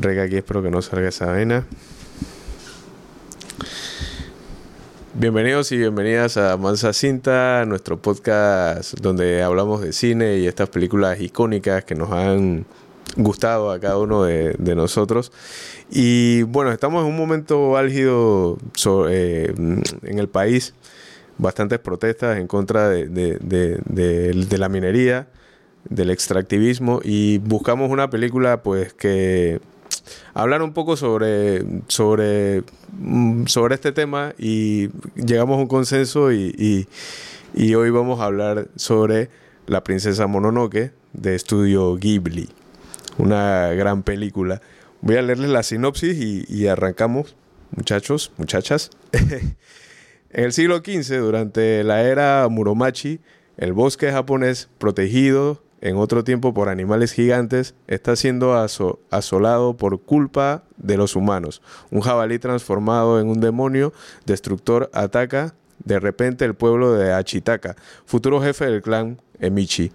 Rega aquí, espero que no salga esa vena. Bienvenidos y bienvenidas a Mansa Cinta, nuestro podcast donde hablamos de cine y estas películas icónicas que nos han gustado a cada uno de, nosotros. Y bueno, estamos en un momento álgido eh, en el país, bastantes protestas en contra de la minería, del extractivismo y buscamos una película pues que hablar un poco sobre, sobre, mm, sobre este tema y llegamos a un consenso y, hoy vamos a hablar sobre La princesa Mononoke de estudio Ghibli, una gran película. Voy a leerles la sinopsis y, arrancamos, muchachos, muchachas. en el siglo XV, durante la era Muromachi, el bosque japonés protegido en otro tiempo por animales gigantes, está siendo asolado por culpa de los humanos. Un jabalí transformado en un demonio destructor ataca de repente el pueblo de Achitaka, futuro jefe del clan Emichi.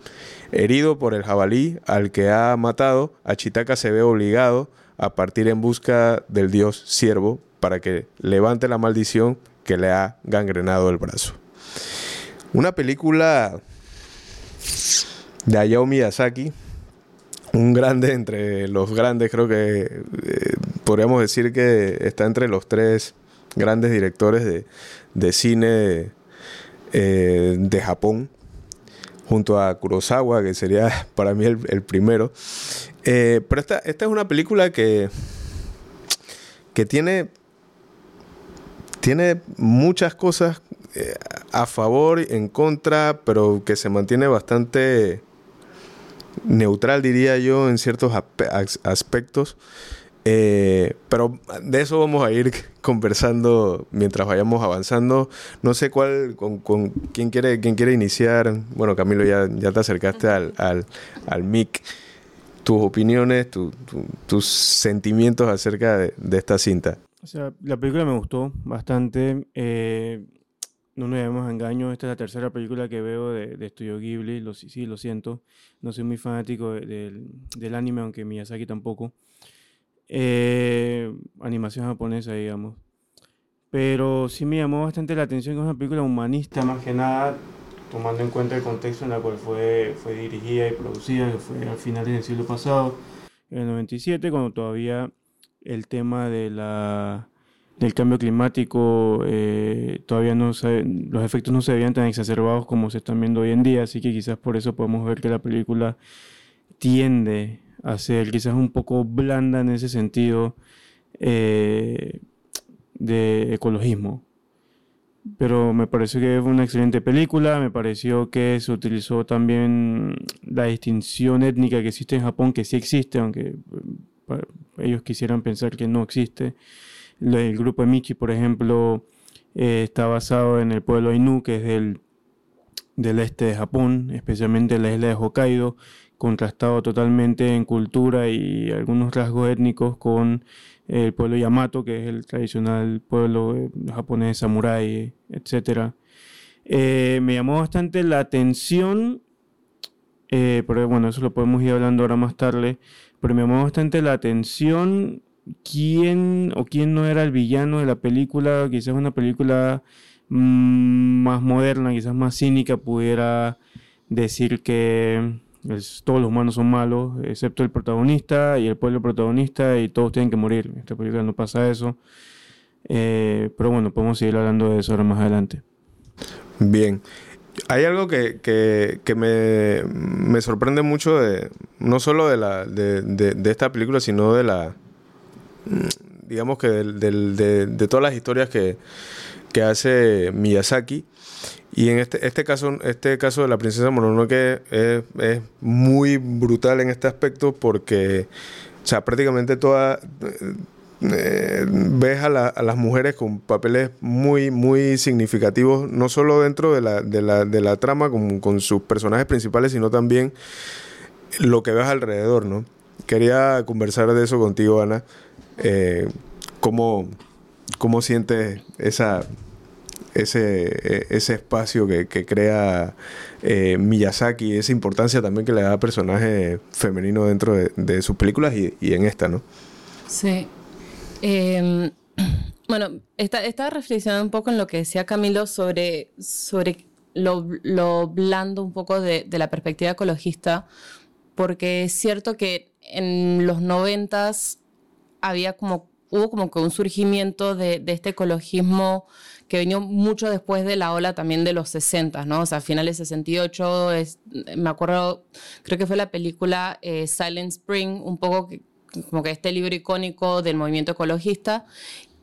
Herido por el jabalí al que ha matado, Achitaka se ve obligado a partir en busca del dios siervo para que levante la maldición que le ha gangrenado el brazo. Una película de Hayao Miyazaki, un grande entre los grandes, creo que eh, podríamos decir que está entre los tres grandes directores de, cine eh, de Japón, junto a Kurosawa, que sería para mí el, primero. Eh, pero esta, esta es una película que, que tiene, tiene muchas cosas a favor, en contra, pero que se mantiene bastante neutral, diría yo, en ciertos aspectos. Eh, pero de eso vamos a ir conversando mientras vayamos avanzando. No sé cuál, con, quién quiere, quién quiere iniciar. Bueno, Camilo, ya, ya te acercaste al, al, al mic. Tus opiniones, tus sentimientos acerca de, de, esta cinta. O sea, la película me gustó bastante. Eh, no nos llevemos a engaño, esta es la tercera película que veo de, de Studio Ghibli, lo, sí, lo siento, no soy muy fanático del anime, aunque Miyazaki tampoco. Eh, animación japonesa, digamos. Pero sí me llamó bastante la atención que es una película humanista, más que nada, tomando en cuenta el contexto en el cual fue, fue dirigida y producida, que fue al final del siglo pasado, en el 97, cuando todavía el tema de la del cambio climático eh, todavía no se, los efectos no se veían tan exacerbados como se están viendo hoy en día, así que quizás por eso podemos ver que la película tiende a ser quizás un poco blanda en ese sentido eh, de ecologismo. Pero me pareció que fue una excelente película, me pareció que se utilizó también la distinción étnica que existe en Japón, que sí existe, aunque eh, ellos quisieran pensar que no existe. El grupo de por ejemplo, eh, está basado en el pueblo Ainu, que es del, del este de Japón, especialmente en la isla de Hokkaido, contrastado totalmente en cultura y algunos rasgos étnicos con el pueblo Yamato, que es el tradicional pueblo eh, japonés samurái, etc. Eh, me llamó bastante la atención, pero bueno, eso lo podemos ir hablando ahora más tarde, pero me llamó bastante la atención quién o quién no era el villano de la película, quizás una película mm, más moderna, quizás más cínica, pudiera decir que todos los humanos son malos, excepto el protagonista y el pueblo protagonista, y todos tienen que morir. En esta película no pasa eso. Eh, pero bueno, podemos seguir hablando de eso ahora más adelante. Bien. Hay algo que, que, me, me, sorprende mucho de no solo de la de, de esta película, sino de la digamos que de, todas las historias que, hace Miyazaki. Y en este, este, caso, este caso de la princesa Mononoke es, es muy brutal en este aspecto porque, o sea, prácticamente toda... Eh, ves a, las mujeres con papeles muy, muy significativos, no solo dentro de la, de la, de la trama con, con sus personajes principales, sino también lo que ves alrededor, ¿no? Quería conversar de eso contigo, Ana. Eh, ¿cómo, ¿Cómo sientes esa, ese, e, ese espacio que, crea eh, Miyazaki, esa importancia también que le da a personaje femenino dentro de, sus películas y, en esta, ¿no? Sí. Em, bueno, estaba reflexionando un poco en lo que decía Camilo sobre, sobre lo, blando un poco de, la perspectiva ecologista, porque es cierto que en los noventas había como, hubo como que un surgimiento de, este ecologismo que vino mucho después de la ola también de los 60, ¿no? O sea, finales de 68, es, me acuerdo, creo que fue la película eh, Silent Spring, un poco como que este libro icónico del movimiento ecologista,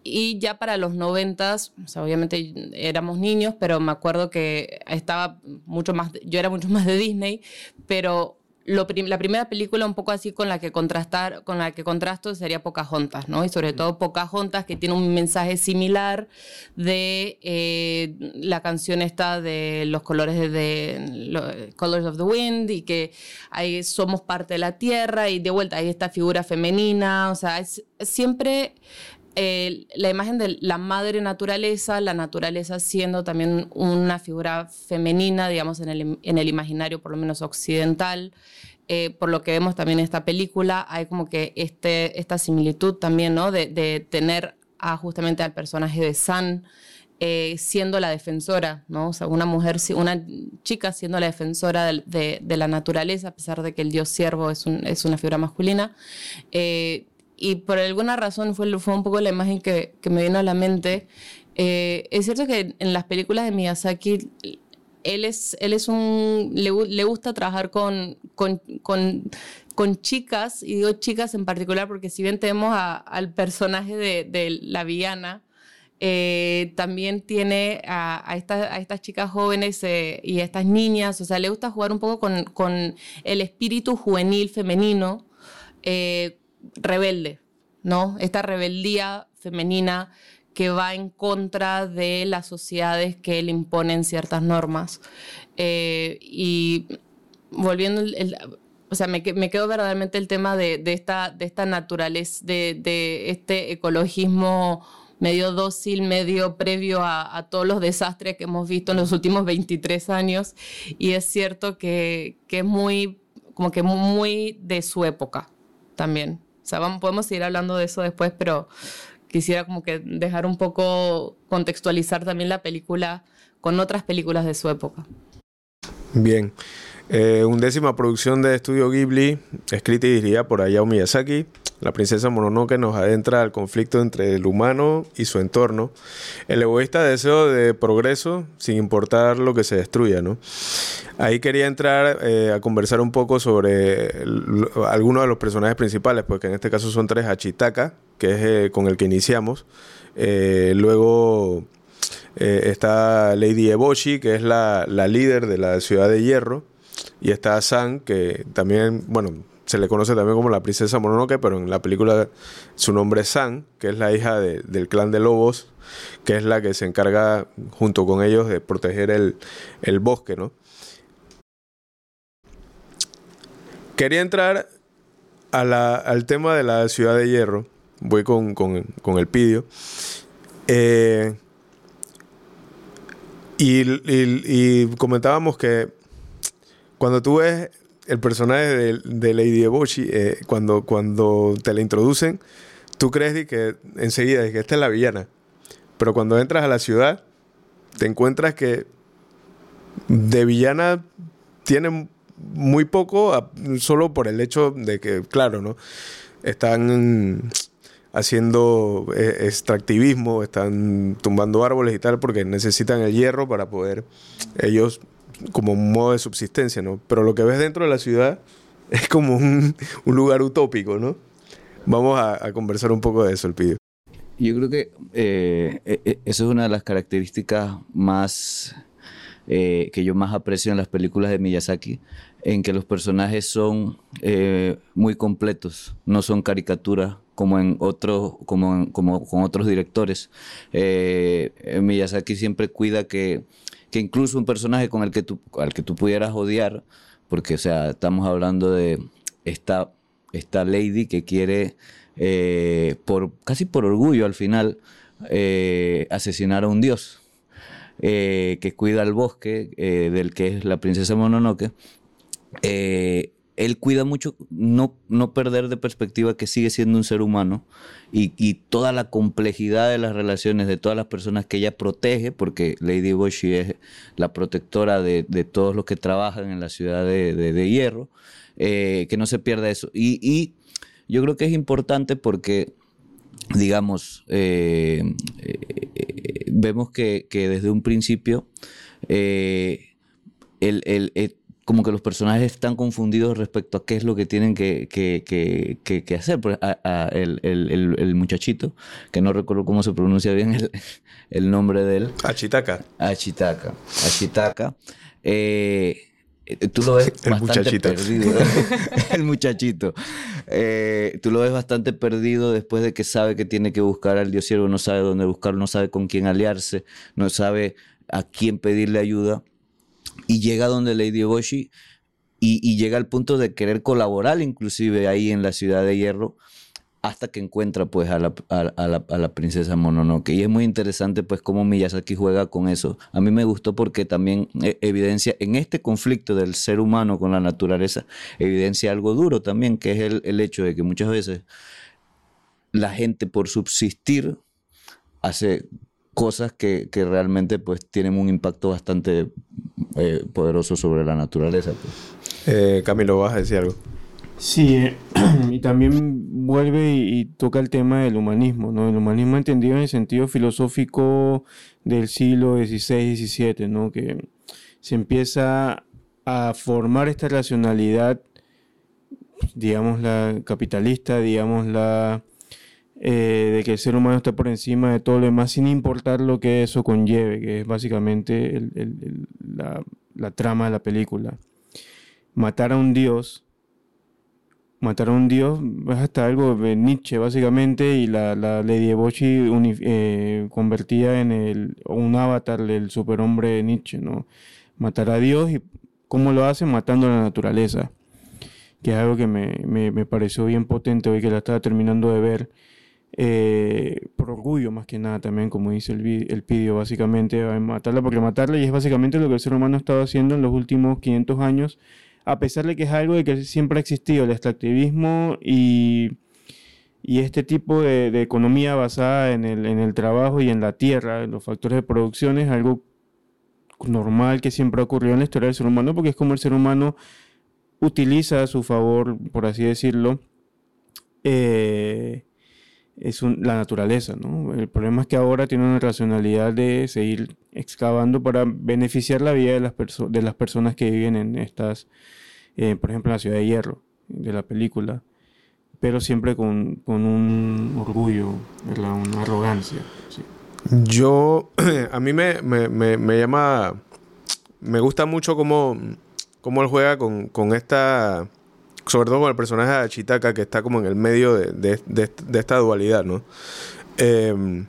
y ya para los noventas, o sea, obviamente éramos niños, pero me acuerdo que estaba mucho más, yo era mucho más de Disney, pero lo la primera película un poco así con la que contrastar, con la que contrasto sería Pocahontas, ¿no? Y sobre todo Pocahontas que tiene un mensaje similar de eh, la canción esta de los colores de, de Colors of the Wind y que ahí somos parte de la tierra y de vuelta hay esta figura femenina, o sea, es siempre la imagen de la madre naturaleza, la naturaleza siendo también una figura femenina, digamos, en el, en el imaginario por lo menos occidental. Eh, por lo que vemos también en esta película, hay como que este, esta similitud también, ¿no? De, tener justamente al personaje de San eh, siendo la defensora, ¿no? O sea, una mujer, una chica siendo la defensora de, de, la naturaleza, a pesar de que el dios siervo es, un, es una figura masculina. Eh, y por alguna razón fue, fue un poco la imagen que, que me vino a la mente. Eh, es cierto que en las películas de Miyazaki, él es, él es un, le, le gusta trabajar con, con, con, con, chicas, y digo chicas en particular porque si bien tenemos al personaje de, de la villana, eh, también tiene a, a, a, estas chicas jóvenes eh, y a estas niñas, o sea, le gusta jugar un poco con, con el espíritu juvenil femenino, eh, rebelde, ¿no? Esta rebeldía femenina que va en contra de las sociedades que le imponen ciertas normas. Eh, y volviendo, o sea, me, me, quedo verdaderamente el tema de, esta, de esta naturaleza, de, este ecologismo medio dócil, medio previo a, a, todos los desastres que hemos visto en los últimos 23 años. Y es cierto que, que es muy, como que muy de su época también. Sea, podemos seguir hablando de eso después, pero quisiera como que dejar un poco contextualizar también la película con otras películas de su época. Bien. Eh, undécima producción de Estudio Ghibli, escrita y dirigida por Hayao Miyazaki. La princesa Mononoke nos adentra al conflicto entre el humano y su entorno. El egoísta deseo de progreso sin importar lo que se destruya, ¿no? Ahí quería entrar eh, a conversar un poco sobre algunos de los personajes principales, porque en este caso son tres. Hachitaka, que es eh, con el que iniciamos. Eh, luego está Lady Eboshi, que es la líder de la ciudad de hierro. Y está San, que también, bueno, se le conoce también como la princesa Mononoke, pero en la película su nombre es San, que es la hija del clan de lobos, que es la que se encarga junto con ellos de proteger el, bosque, ¿no? Quería entrar al tema de la ciudad de hierro. Voy con, el pidio. Eh, y, comentábamos que cuando tú ves el personaje de, Lady Eboshi, eh, cuando, cuando te la introducen, tú crees que enseguida que esta es la villana. Pero cuando entras a la ciudad, te encuentras que de villana tiene muy poco, solo por el hecho de que, claro, ¿no? Están haciendo eh, extractivismo, están tumbando árboles y tal, porque necesitan el hierro para poder ellos como un modo de subsistencia, ¿no? Pero lo que ves dentro de la ciudad es como un, lugar utópico, ¿no? Vamos a, conversar un poco de eso, el pido. Yo creo que eh, e, e, eso es una de las características más eh, que yo más aprecio en las películas de Miyazaki, en que los personajes son eh, muy completos, no son caricaturas como en otros, como, como con otros directores. Miyazaki siempre cuida que que incluso un personaje con el que tú, al que tú pudieras odiar, porque, o sea, estamos hablando de esta, esta lady que quiere, eh, por, casi por orgullo al final, eh, asesinar a un dios, eh, que cuida el bosque, del que es la princesa Mononoke, él cuida mucho no, no perder de perspectiva que sigue siendo un ser humano y, y, toda la complejidad de las relaciones de todas las personas que ella protege, porque Lady Boshi es la protectora de, de todos los que trabajan en la ciudad de, de, Hierro, eh, que no se pierda eso. Y, y, yo creo que es importante porque, digamos, eh, eh, vemos que, que, desde un principio el, el como que los personajes están confundidos respecto a qué es lo que tienen que, que, que, que hacer. A, a el, el, el, muchachito, que no recuerdo cómo se pronuncia bien el, nombre de él. Achitaka. Achitaka. Achitaka. Eh, tú lo ves el bastante muchachito. perdido. el muchachito. Eh, tú lo ves bastante perdido después de que sabe que tiene que buscar al dios siervo, no sabe dónde buscarlo, no sabe con quién aliarse, no sabe a quién pedirle ayuda y llega donde Lady Boshi y, llega al punto de querer colaborar inclusive ahí en la ciudad de Hierro hasta que encuentra pues a la, a, a, la, a la, princesa Mononoke. Y es muy interesante pues cómo Miyazaki juega con eso. A mí me gustó porque también eh, evidencia en este conflicto del ser humano con la naturaleza, evidencia algo duro también, que es el, el hecho de que muchas veces la gente por subsistir hace cosas que, que, realmente pues tienen un impacto bastante eh, poderoso sobre la naturaleza. Pues. Eh, Camilo, ¿vas a decir algo? Sí, eh, y también vuelve y, y, toca el tema del humanismo, ¿no? El humanismo entendido en el sentido filosófico del siglo XVI, XVII, ¿no? Que se empieza a formar esta racionalidad, digamos la capitalista, digamos la eh, de que el ser humano está por encima de todo lo demás sin importar lo que eso conlleve, que es básicamente la, trama de la película. Matar a un dios, matar a un dios hasta algo de Nietzsche básicamente y la, la Lady Eboshi eh, en el, un avatar del superhombre de Nietzsche, ¿no? Matar a Dios y cómo lo hace matando a la naturaleza, que es algo que me, me, me pareció bien potente hoy que la estaba terminando de ver eh, por orgullo más que nada también, como dice el, el pidio, básicamente, a matarla porque matarla y es básicamente lo que el ser humano ha estado haciendo en los últimos 500 años, a pesar de que es algo de que siempre ha existido, el extractivismo y, y este tipo de, de, economía basada en el, en el trabajo y en la tierra, en los factores de producción, es algo normal que siempre ha ocurrido en la historia del ser humano, porque es como el ser humano utiliza a su favor, por así decirlo, eh, es un, la naturaleza, ¿no? El problema es que ahora tiene una racionalidad de seguir excavando para beneficiar la vida de las, de las personas que viven en estas, eh, por ejemplo, en la ciudad de Hierro, de la película, pero siempre con, con un orgullo, ¿verdad? una arrogancia. Yo, a mí me, me, me, me, llama, me gusta mucho cómo, cómo él juega con, con esta sobre todo con el personaje de Chitaka que está como en el medio de, de, de, esta dualidad, ¿no? Eh,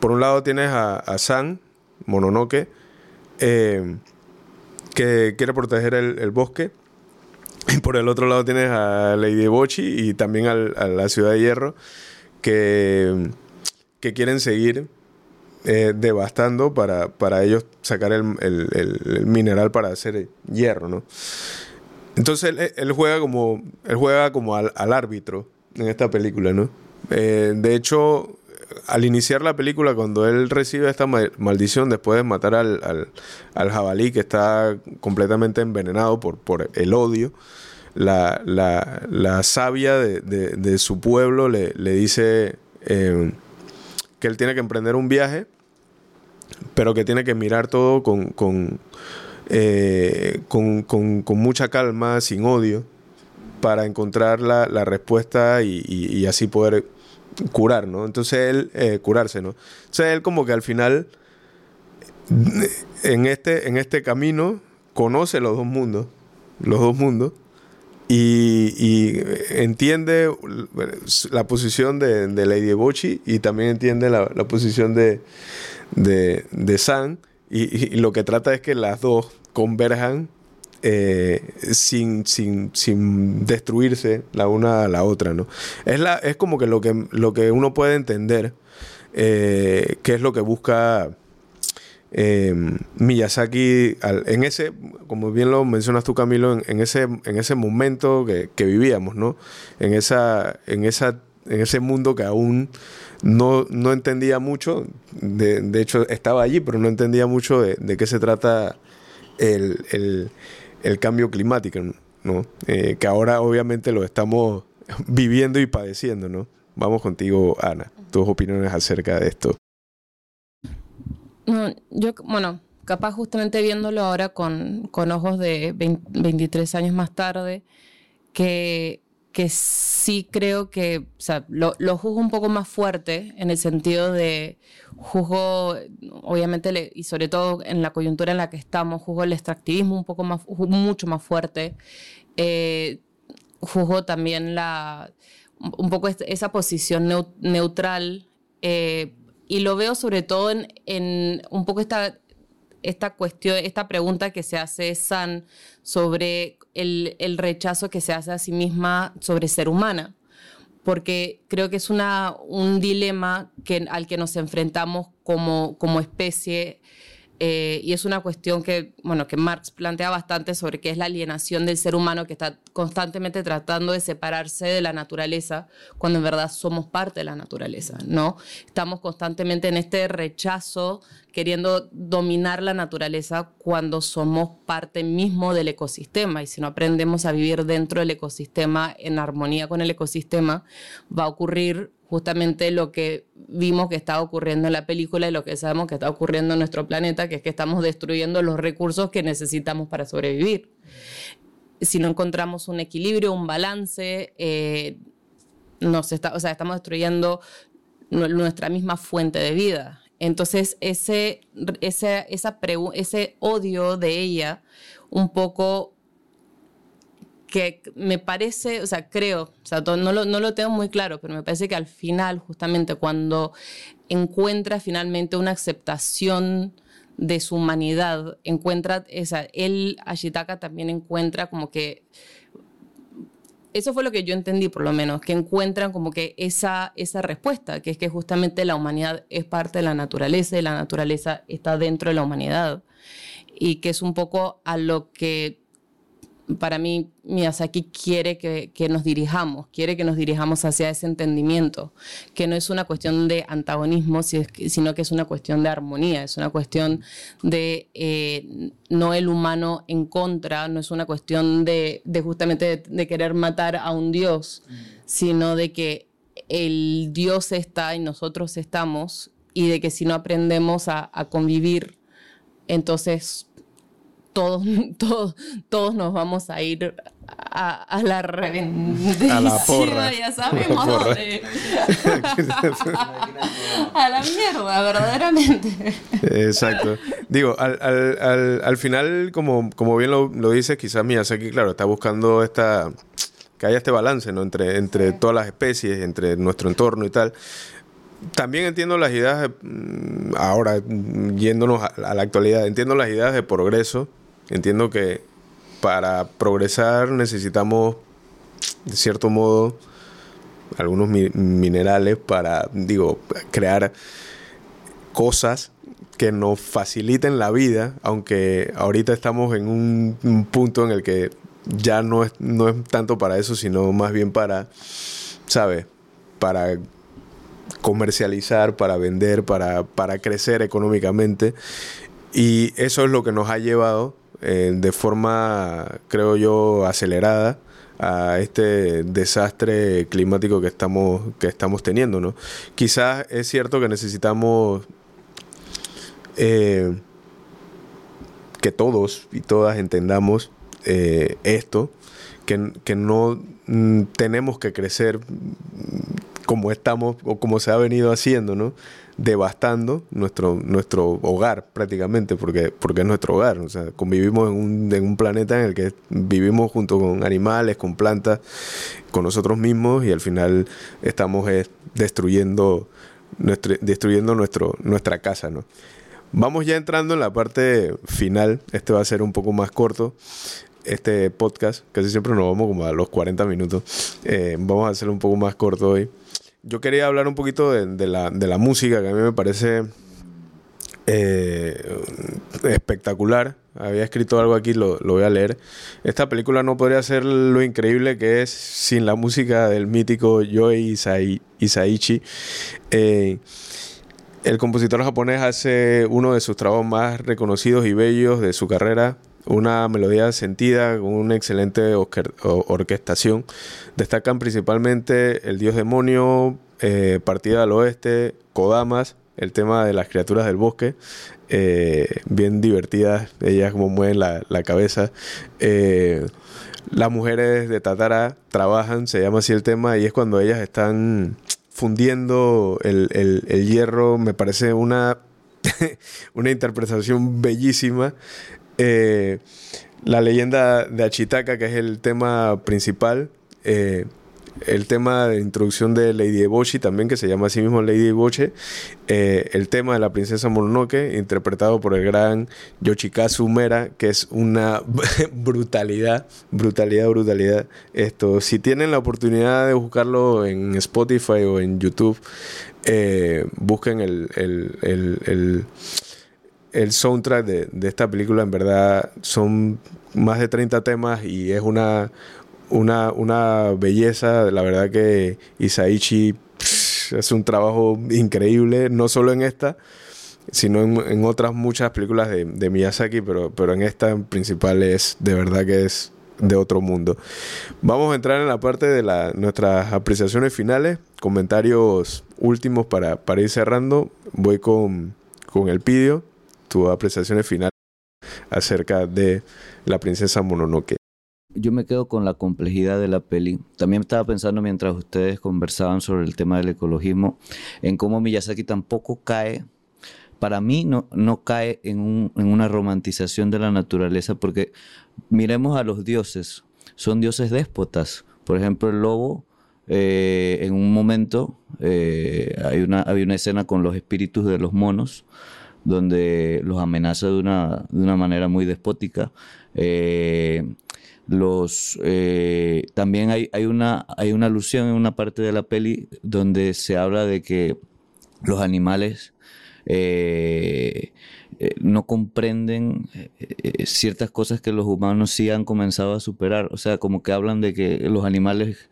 por un lado tienes a, a San, Mononoke, eh, que quiere proteger el, bosque. Y por el otro lado tienes a Lady Bochi y también a la ciudad de Hierro, que, que quieren seguir eh, devastando para, para ellos sacar el, el, mineral para hacer hierro, ¿no? Entonces él, él, juega como, él juega como al, al, árbitro en esta película, ¿no? Eh, de hecho, al iniciar la película, cuando él recibe esta maldición después de matar al, al, al jabalí que está completamente envenenado por, por el odio, la, la, la sabia de, de, su pueblo le, le dice eh, que él tiene que emprender un viaje, pero que tiene que mirar todo con, con eh, con, con, con, mucha calma, sin odio, para encontrar la, la respuesta y, y, así poder curar, ¿no? Entonces él, eh, curarse, ¿no? Entonces él como que al final, en este, en este camino, conoce los dos mundos, los dos mundos, y, y entiende la posición de, de Lady Bochi y también entiende la, la posición de, de, de San, y, lo que trata es que las dos converjan eh, sin, sin, sin, destruirse la una a la otra, ¿no? Es, la, es como que lo que, lo que uno puede entender, eh, qué es lo que busca eh, Miyazaki, en ese, como bien lo mencionas tú, Camilo, en, ese, en ese momento que, vivíamos, ¿no? En, esa, en, esa, en ese mundo que aún no, no entendía mucho, de, hecho estaba allí, pero no entendía mucho de, qué se trata el, cambio climático, ¿no? Eh, que ahora obviamente lo estamos viviendo y padeciendo, ¿no? Vamos contigo, Ana, tus opiniones acerca de esto. Yo, bueno, capaz justamente viéndolo ahora con, con ojos de 23 años más tarde, que, que sí creo que, o sea, lo, juzgo un poco más fuerte en el sentido de, juzgo, obviamente, y sobre todo en la coyuntura en la que estamos, juzgo el extractivismo un poco más, mucho más fuerte. Eh, juzgo también la, un poco esa posición neutral eh, y lo veo sobre todo en, un poco esta, esta cuestión, esta pregunta que se hace San sobre el, rechazo que se hace a sí misma sobre ser humana. Porque creo que es una, un dilema que, al que nos enfrentamos como, como especie eh, y es una cuestión que, bueno, que Marx plantea bastante sobre qué es la alienación del ser humano que está constantemente tratando de separarse de la naturaleza cuando en verdad somos parte de la naturaleza, ¿no? Estamos constantemente en este rechazo queriendo dominar la naturaleza cuando somos parte mismo del ecosistema y si no aprendemos a vivir dentro del ecosistema en armonía con el ecosistema va a ocurrir justamente lo que vimos que está ocurriendo en la película y lo que sabemos que está ocurriendo en nuestro planeta, que es que estamos destruyendo los recursos que necesitamos para sobrevivir. Si no encontramos un equilibrio, un balance, eh, nos está, o sea, estamos destruyendo nuestra misma fuente de vida. Entonces, ese, ese, esa ese odio de ella un poco que me parece, o sea, creo, o sea, no lo, no lo tengo muy claro, pero me parece que al final, justamente cuando encuentra finalmente una aceptación de su humanidad, encuentra, esa, él, Ashitaka, también encuentra como que, eso fue lo que yo entendí por lo menos, que encuentran como que esa, esa respuesta, que es que justamente la humanidad es parte de la naturaleza y la naturaleza está dentro de la humanidad. Y que es un poco a lo que para mí Miyazaki quiere que, nos dirijamos, quiere que nos dirijamos hacia ese entendimiento, que no es una cuestión de antagonismo, sino que es una cuestión de armonía, es una cuestión de eh, no el humano en contra, no es una cuestión de, justamente de, querer matar a un dios, sino de que el dios está y nosotros estamos y de que si no aprendemos a, a convivir, entonces todos, todos, todos nos vamos a ir a, la revendida. A la porra. Ya sabemos dónde. a la mierda, verdaderamente. Exacto. Digo, al, al, al, final, como, como bien lo, lo dices, quizás Miyazaki, claro, está buscando esta que haya este balance ¿no? entre, entre todas las especies, entre nuestro entorno y tal. También entiendo las ideas, mm, ahora yéndonos a la actualidad, entiendo las ideas de progreso Entiendo que para progresar necesitamos, de cierto modo, algunos minerales para, digo, crear cosas que nos faciliten la vida, aunque ahorita estamos en un, punto en el que ya no es, no es tanto para eso, sino más bien para, ¿sabes? Para comercializar, para vender, para, para crecer económicamente. Y eso es lo que nos ha llevado eh, de forma, creo yo, acelerada a este desastre climático que estamos, que estamos teniendo, ¿no? Quizás es cierto que necesitamos eh, que todos y todas entendamos eh, esto, que, que no mm, tenemos que crecer como estamos o como se ha venido haciendo, ¿no? Devastando nuestro, nuestro hogar prácticamente, porque, porque es nuestro hogar. O sea, convivimos en un, en un planeta en el que vivimos junto con animales, con plantas, con nosotros mismos y al final estamos eh, destruyendo, nuestro, destruyendo nuestro, nuestra casa. ¿no? Vamos ya entrando en la parte final. Este va a ser un poco más corto. Este podcast, casi siempre nos vamos como a los 40 minutos. Eh, vamos a hacerlo un poco más corto hoy yo quería hablar un poquito de, la, música, que a mí me parece eh, espectacular. Había escrito algo aquí, lo, voy a leer. Esta película no podría ser lo increíble que es sin la música del mítico Yoei Isaichi. Eh, el compositor japonés hace uno de sus trabajos más reconocidos y bellos de su carrera, una melodía sentida con una excelente orquestación. Destacan principalmente El Dios Demonio, eh, Partida al Oeste, Kodamas, el tema de las criaturas del bosque, eh, bien divertidas, ellas como mueven la, cabeza. Eh, las mujeres de Tatara trabajan, se llama así el tema, y es cuando ellas están fundiendo el, hierro, me parece una, una interpretación bellísima. Eh, la leyenda de Achitaka, que es el tema principal, el tema de introducción de Lady Eboshi también, que se llama así mismo Lady Eboshi, eh, el tema de la princesa Mononoke, interpretado por el gran Yoshikazu Mera, que es una brutalidad, brutalidad, brutalidad. Esto, si tienen la oportunidad de buscarlo en Spotify o en YouTube, eh, busquen el, el soundtrack de, de, esta película en verdad son más de 30 temas y es una una, una belleza. La verdad que Isaichi es un trabajo increíble, no solo en esta, sino en, otras muchas películas de, Miyazaki, pero, pero en esta en principal es de verdad que es de otro mundo. Vamos a entrar en la parte de la, nuestras apreciaciones finales, comentarios últimos para, para ir cerrando. Voy con, con el pidio, tu apreciaciones finales acerca de la princesa Mononoke yo me quedo con la complejidad de la peli. También estaba pensando mientras ustedes conversaban sobre el tema del ecologismo, en cómo Miyazaki tampoco cae, para mí no, no cae en, un, en una romantización de la naturaleza, porque miremos a los dioses, son dioses déspotas. Por ejemplo, el lobo, eh, en un momento eh, hay, una, hay una escena con los espíritus de los monos, donde los amenaza de una, de una manera muy despótica. Eh, los eh, también hay, hay, una, hay una alusión en una parte de la peli donde se habla de que los animales eh, eh, no comprenden ciertas cosas que los humanos sí han comenzado a superar. O sea, como que hablan de que los animales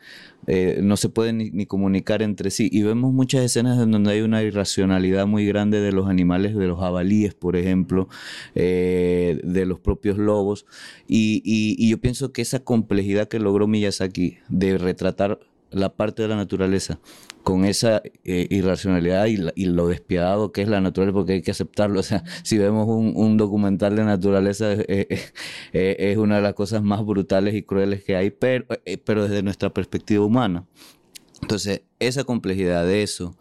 eh, no se pueden ni, comunicar entre sí. Y vemos muchas escenas en donde hay una irracionalidad muy grande de los animales, de los jabalíes, por ejemplo, eh, de los propios lobos. y, yo pienso que esa complejidad que logró Miyazaki de retratar la parte de la naturaleza con esa eh, irracionalidad y, lo despiadado que es la naturaleza, porque hay que aceptarlo. O sea, si vemos un, documental de naturaleza, es una de las cosas más brutales y crueles que hay, pero, eh, pero desde nuestra perspectiva humana. Entonces, esa complejidad de eso,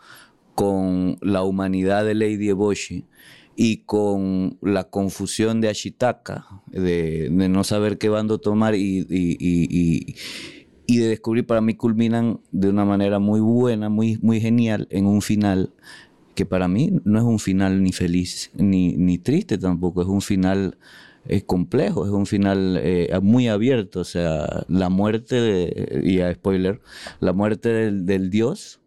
con la humanidad de Lady Eboshi, y con la confusión de Ashitaka, de, no saber qué bando tomar y, y de descubrir para mí culminan de una manera muy buena, muy, muy genial en un final que para mí no es un final ni feliz ni, ni triste tampoco, es un final es complejo, es un final eh, muy abierto, o sea, la muerte, y a spoiler, la muerte del, dios,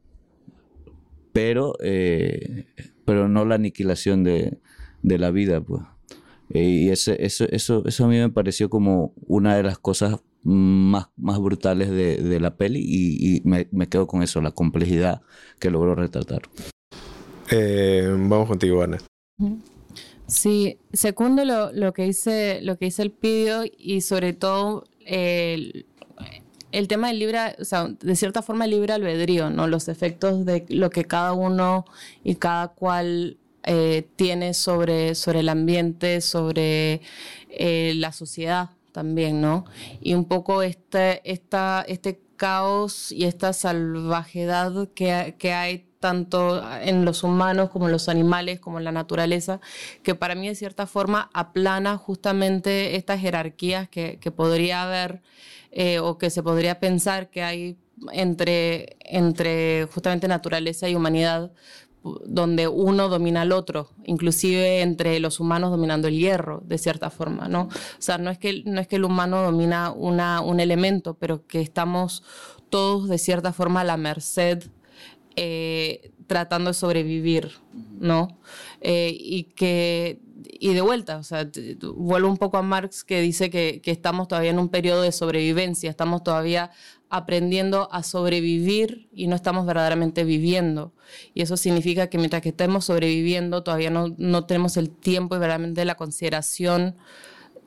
pero, eh, pero no la aniquilación de, de la vida, pues. Eh, y eso, eso, eso a mí me pareció como una de las cosas más, más brutales de, la peli y, me, quedo con eso, la complejidad que logró retratar. Eh, vamos contigo, Ana. Sí, segundo lo, lo, que dice, lo que dice el pidio y sobre todo el, el tema del libre, o sea, de cierta forma el libre albedrío, ¿no? Los efectos de lo que cada uno y cada cual eh, tiene sobre, sobre el ambiente, sobre eh, la sociedad también, ¿no? Y un poco este, esta, este caos y esta salvajedad que, que hay tanto en los humanos como en los animales, como en la naturaleza, que para mí de cierta forma aplana justamente estas jerarquías que, que podría haber eh, o que se podría pensar que hay entre, entre justamente naturaleza y humanidad, donde uno domina al otro, inclusive entre los humanos dominando el hierro, de cierta forma, ¿no? O sea, no es que, no es que el humano domina una, un elemento, pero que estamos todos de cierta forma a la merced eh, tratando de sobrevivir, ¿no? Eh, y que, y de vuelta, o sea, vuelvo un poco a Marx que dice que, que estamos todavía en un periodo de sobrevivencia, estamos todavía aprendiendo a sobrevivir y no estamos verdaderamente viviendo. Y eso significa que mientras que estemos sobreviviendo, todavía no, no tenemos el tiempo y verdaderamente la consideración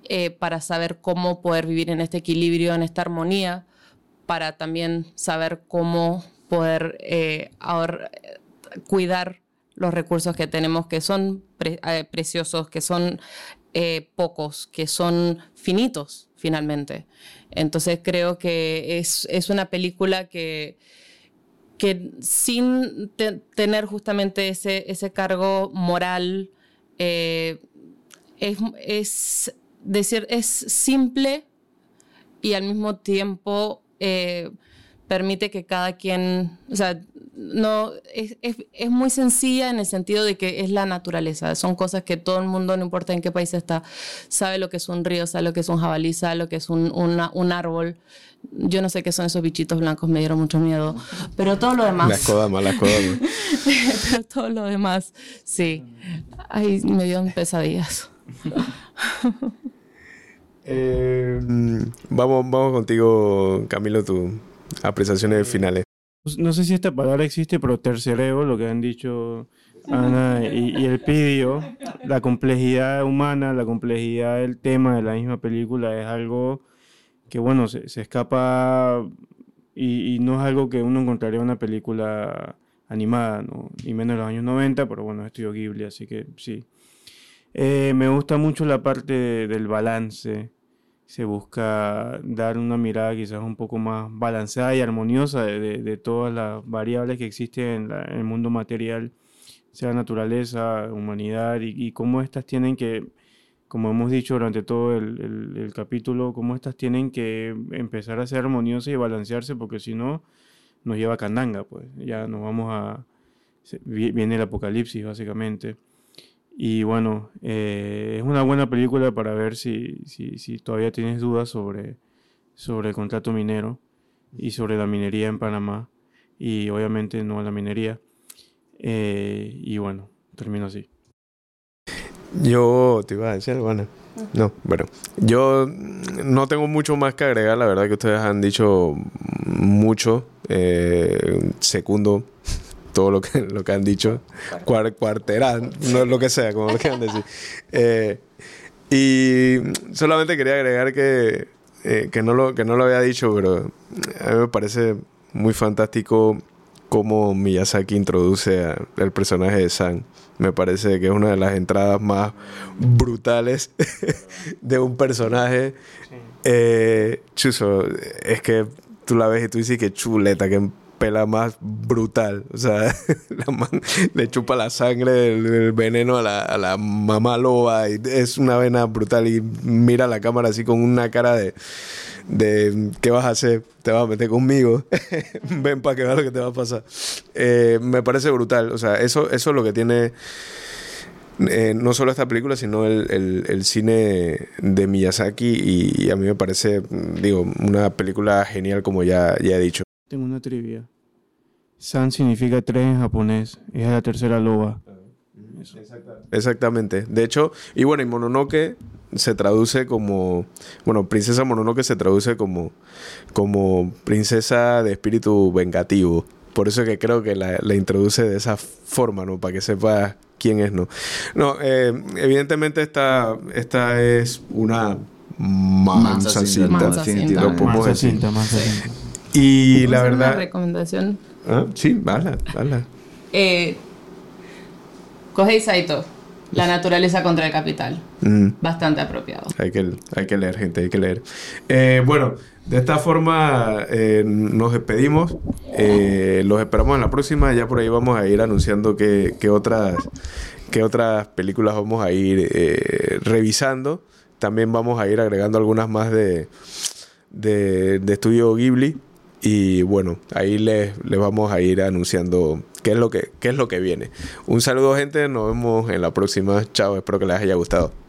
eh, para saber cómo poder vivir en este equilibrio, en esta armonía, para también saber cómo poder eh, cuidar los recursos que tenemos, que son eh, preciosos, que son pocos, que son finitos finalmente. Entonces creo que es, una película que, que sin tener justamente ese, ese cargo moral, eh, es, decir, es simple y al mismo tiempo eh, permite que cada quien, no, es, es, muy sencilla en el sentido de que es la naturaleza. Son cosas que todo el mundo, no importa en qué país está, sabe lo que es un río, sabe lo que es un jabalí, sabe lo que es un, un árbol. Yo no sé qué son esos bichitos blancos, me dieron mucho miedo. Pero todo lo demás. Las codamas, las codamas. pero todo lo demás, sí. Ay, me dieron pesadillas. Eh, vamos, vamos contigo, Camilo, tus apreciaciones finales. Pues, no sé si esta palabra existe, pero tercereo, lo que han dicho Ana y, el pidio, la complejidad humana, la complejidad del tema de la misma película es algo que, bueno, se, escapa y, no es algo que uno encontraría en una película animada, ¿no? y menos en los años 90, pero bueno, estudio Ghibli, así que sí. Eh, me gusta mucho la parte del balance se busca dar una mirada quizás un poco más balanceada y armoniosa de, todas las variables que existen en, el mundo material, sea naturaleza, humanidad, y, cómo estas tienen que, como hemos dicho durante todo el, capítulo, cómo estas tienen que empezar a ser armoniosas y balancearse, porque si no, nos lleva a candanga, pues ya nos vamos a... Viene el apocalipsis, básicamente. Y bueno, eh, es una buena película para ver si, si, todavía tienes dudas sobre, sobre el contrato minero y sobre la minería en Panamá. Y obviamente no la minería. Eh, y bueno, termino así. Yo te iba a decir, bueno. No, bueno, yo no tengo mucho más que agregar, la verdad que ustedes han dicho mucho. Eh, segundo todo lo que, lo que han dicho, cuarterán, no lo que sea, como lo quieran decir. Eh, y solamente quería agregar que, eh, que, no lo, que no lo había dicho, pero a mí me parece muy fantástico cómo Miyazaki introduce al personaje de San. Me parece que es una de las entradas más brutales de un personaje. Eh, chuso, es que tú la ves y tú dices que chuleta, que pela más brutal. O sea, le chupa la sangre, el, veneno a la, a la, mamá loba. Y es una vena brutal. Y mira la cámara así con una cara de, de ¿qué vas a hacer? ¿Te vas a meter conmigo? Ven para que veas lo que te va a pasar. Eh, me parece brutal. O sea, eso, eso es lo que tiene... Eh, no solo esta película, sino el, el, cine de Miyazaki y, a mí me parece, digo, una película genial como ya, ya he dicho. Tengo una trivia. San significa tres en japonés. Es la tercera loba. Exactamente. De hecho, y bueno, y Mononoke se traduce como, bueno, Princesa Mononoke se traduce como, como princesa de espíritu vengativo. Por eso que creo que la, introduce de esa forma, ¿no? Para que sepa quién es, ¿no? No, eh, evidentemente esta, esta es una mansa cinta. Y la verdad... Una recomendación. Ah, sí, vale, vale. Eh, Kohei Saito, La naturaleza contra el capital. Mm. Bastante apropiado. Hay que, hay que leer, gente, hay que leer. Eh, bueno, de esta forma eh, nos despedimos. Eh, los esperamos en la próxima. Ya por ahí vamos a ir anunciando qué, otras, qué otras películas vamos a ir revisando. También vamos a ir agregando algunas más de, de, de estudio Ghibli. Y bueno, ahí les, les, vamos a ir anunciando qué es, lo que, qué es lo que viene. Un saludo gente, nos vemos en la próxima. Chao, espero que les haya gustado.